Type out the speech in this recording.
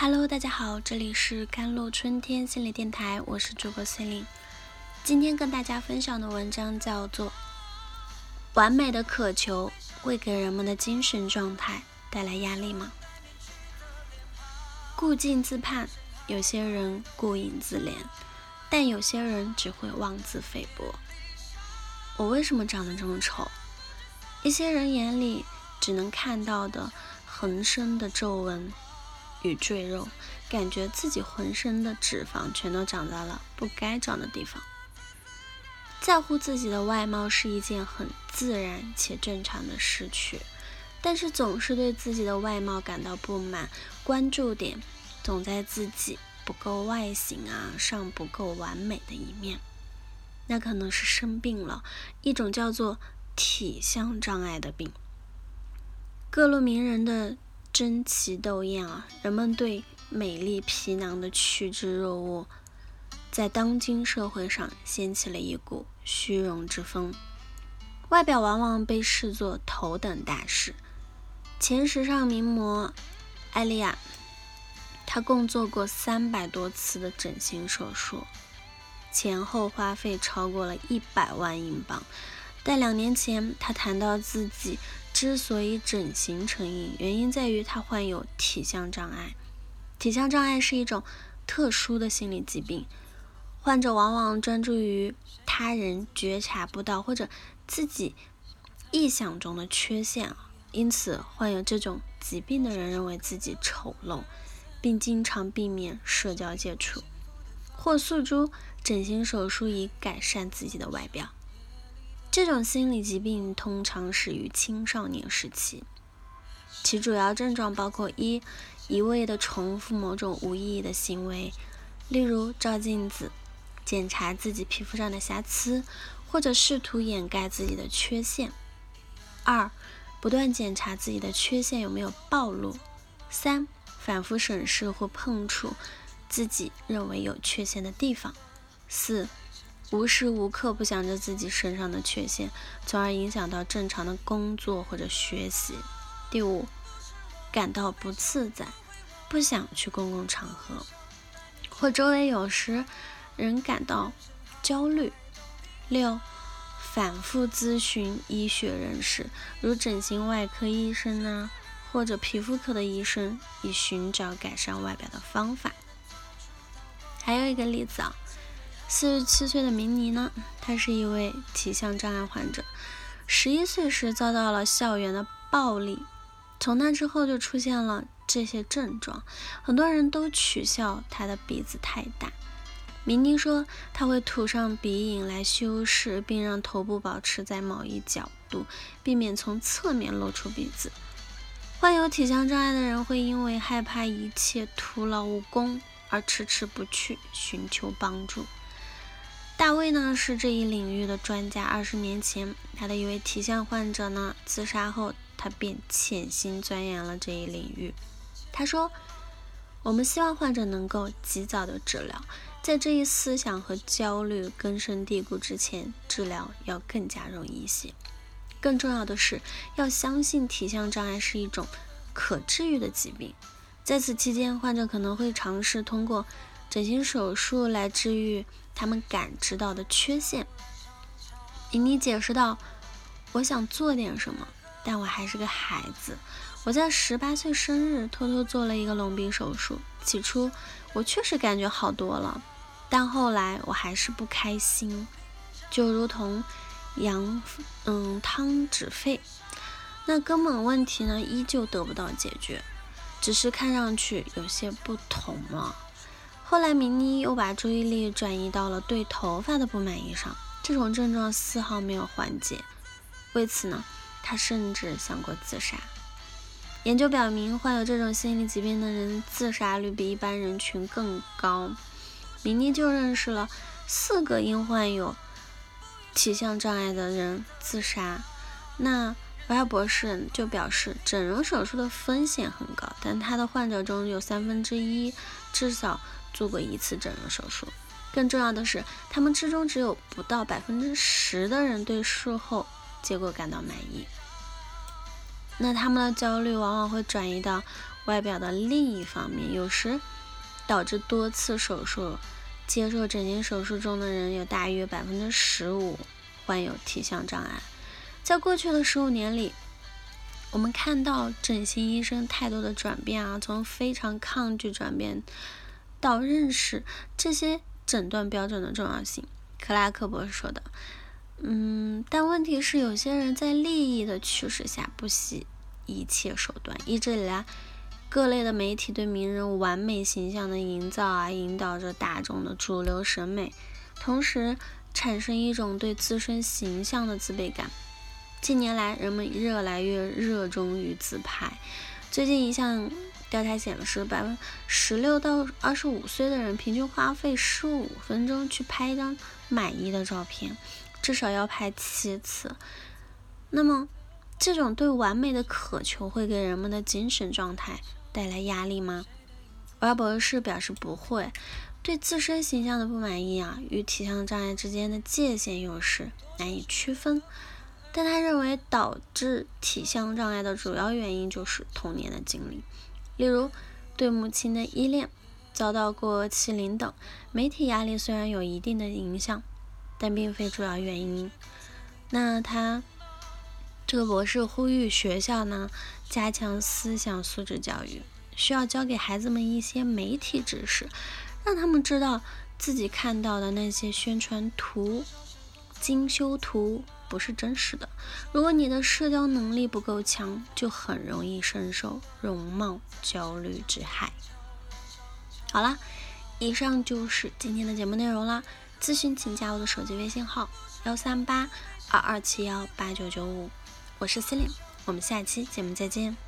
Hello，大家好，这里是甘露春天心理电台，我是主播 Celine。今天跟大家分享的文章叫做《完美的渴求会给人们的精神状态带来压力吗？》顾镜自盼，有些人顾影自怜，但有些人只会妄自菲薄。我为什么长得这么丑？一些人眼里只能看到的横生的皱纹。与赘肉，感觉自己浑身的脂肪全都长在了不该长的地方。在乎自己的外貌是一件很自然且正常的事情，但是总是对自己的外貌感到不满，关注点总在自己不够外形啊上不够完美的一面，那可能是生病了，一种叫做体相障碍的病。各路名人的。争奇斗艳啊！人们对美丽皮囊的趋之若鹜，在当今社会上掀起了一股虚荣之风。外表往往被视作头等大事。前时尚名模艾丽亚，她共做过三百多次的整形手术，前后花费超过了一百万英镑。但两年前，她谈到自己。之所以整形成瘾，原因在于他患有体相障碍。体相障碍是一种特殊的心理疾病，患者往往专注于他人觉察不到或者自己臆想中的缺陷，因此患有这种疾病的人认为自己丑陋，并经常避免社交接触，或诉诸整形手术以改善自己的外表。这种心理疾病通常始于青少年时期，其主要症状包括：一、一味的重复某种无意义的行为，例如照镜子、检查自己皮肤上的瑕疵，或者试图掩盖自己的缺陷；二、不断检查自己的缺陷有没有暴露；三、反复审视或碰触自己认为有缺陷的地方；四。无时无刻不想着自己身上的缺陷，从而影响到正常的工作或者学习。第五，感到不自在，不想去公共场合，或周围有时人感到焦虑。六，反复咨询医学人士，如整形外科医生呢，或者皮肤科的医生，以寻找改善外表的方法。还有一个例子啊。四十七岁的明尼呢，他是一位体相障碍患者。十一岁时遭到了校园的暴力，从那之后就出现了这些症状。很多人都取笑他的鼻子太大。明尼说他会涂上鼻影来修饰，并让头部保持在某一角度，避免从侧面露出鼻子。患有体相障碍的人会因为害怕一切徒劳无功而迟迟不去寻求帮助。大卫呢是这一领域的专家。二十年前，他的一位体相患者呢自杀后，他便潜心钻研了这一领域。他说：“我们希望患者能够及早的治疗，在这一思想和焦虑根深蒂固之前，治疗要更加容易一些。更重要的是，要相信体相障碍是一种可治愈的疾病。在此期间，患者可能会尝试通过整形手术来治愈。”他们感知到的缺陷，妮妮解释道：“我想做点什么，但我还是个孩子。我在十八岁生日偷偷做了一个隆鼻手术。起初，我确实感觉好多了，但后来我还是不开心，就如同羊嗯汤止沸，那根本问题呢依旧得不到解决，只是看上去有些不同了。”后来，明妮又把注意力转移到了对头发的不满意上，这种症状丝毫没有缓解。为此呢，她甚至想过自杀。研究表明，患有这种心理疾病的人自杀率比一般人群更高。明妮就认识了四个因患有体相障碍的人自杀。那维尔博士就表示，整容手术的风险很高，但他的患者中有三分之一至少。做过一次整容手术，更重要的是，他们之中只有不到百分之十的人对术后结果感到满意。那他们的焦虑往往会转移到外表的另一方面，有时导致多次手术接受整形手术中的人有大约百分之十五患有体相障碍。在过去的十五年里，我们看到整形医生态度的转变啊，从非常抗拒转变到认识这些诊断标准的重要性。克拉克博士说的。嗯，但问题是，有些人在利益的驱使下不惜一切手段。一直以来，各类的媒体对名人完美形象的营造啊，引导着大众的主流审美，同时产生一种对自身形象的自卑感。近年来，人们越来越热衷于自拍。最近一项调查显示，百分十六到二十五岁的人平均花费十五分钟去拍一张满意的照片。至少要拍七次。那么，这种对完美的渴求会给人们的精神状态带来压力吗？瓦博士表示不会。对自身形象的不满意啊，与体相障碍之间的界限又是难以区分。但他认为，导致体相障碍的主要原因就是童年的经历，例如对母亲的依恋、遭到过欺凌等。媒体压力虽然有一定的影响。但并非主要原因。那他这个博士呼吁学校呢，加强思想素质教育，需要教给孩子们一些媒体知识，让他们知道自己看到的那些宣传图、精修图不是真实的。如果你的社交能力不够强，就很容易深受容貌焦虑之害。好啦，以上就是今天的节目内容啦。咨询请加我的手机微信号幺三八二二七幺八九九五，我是司令我们下期节目再见。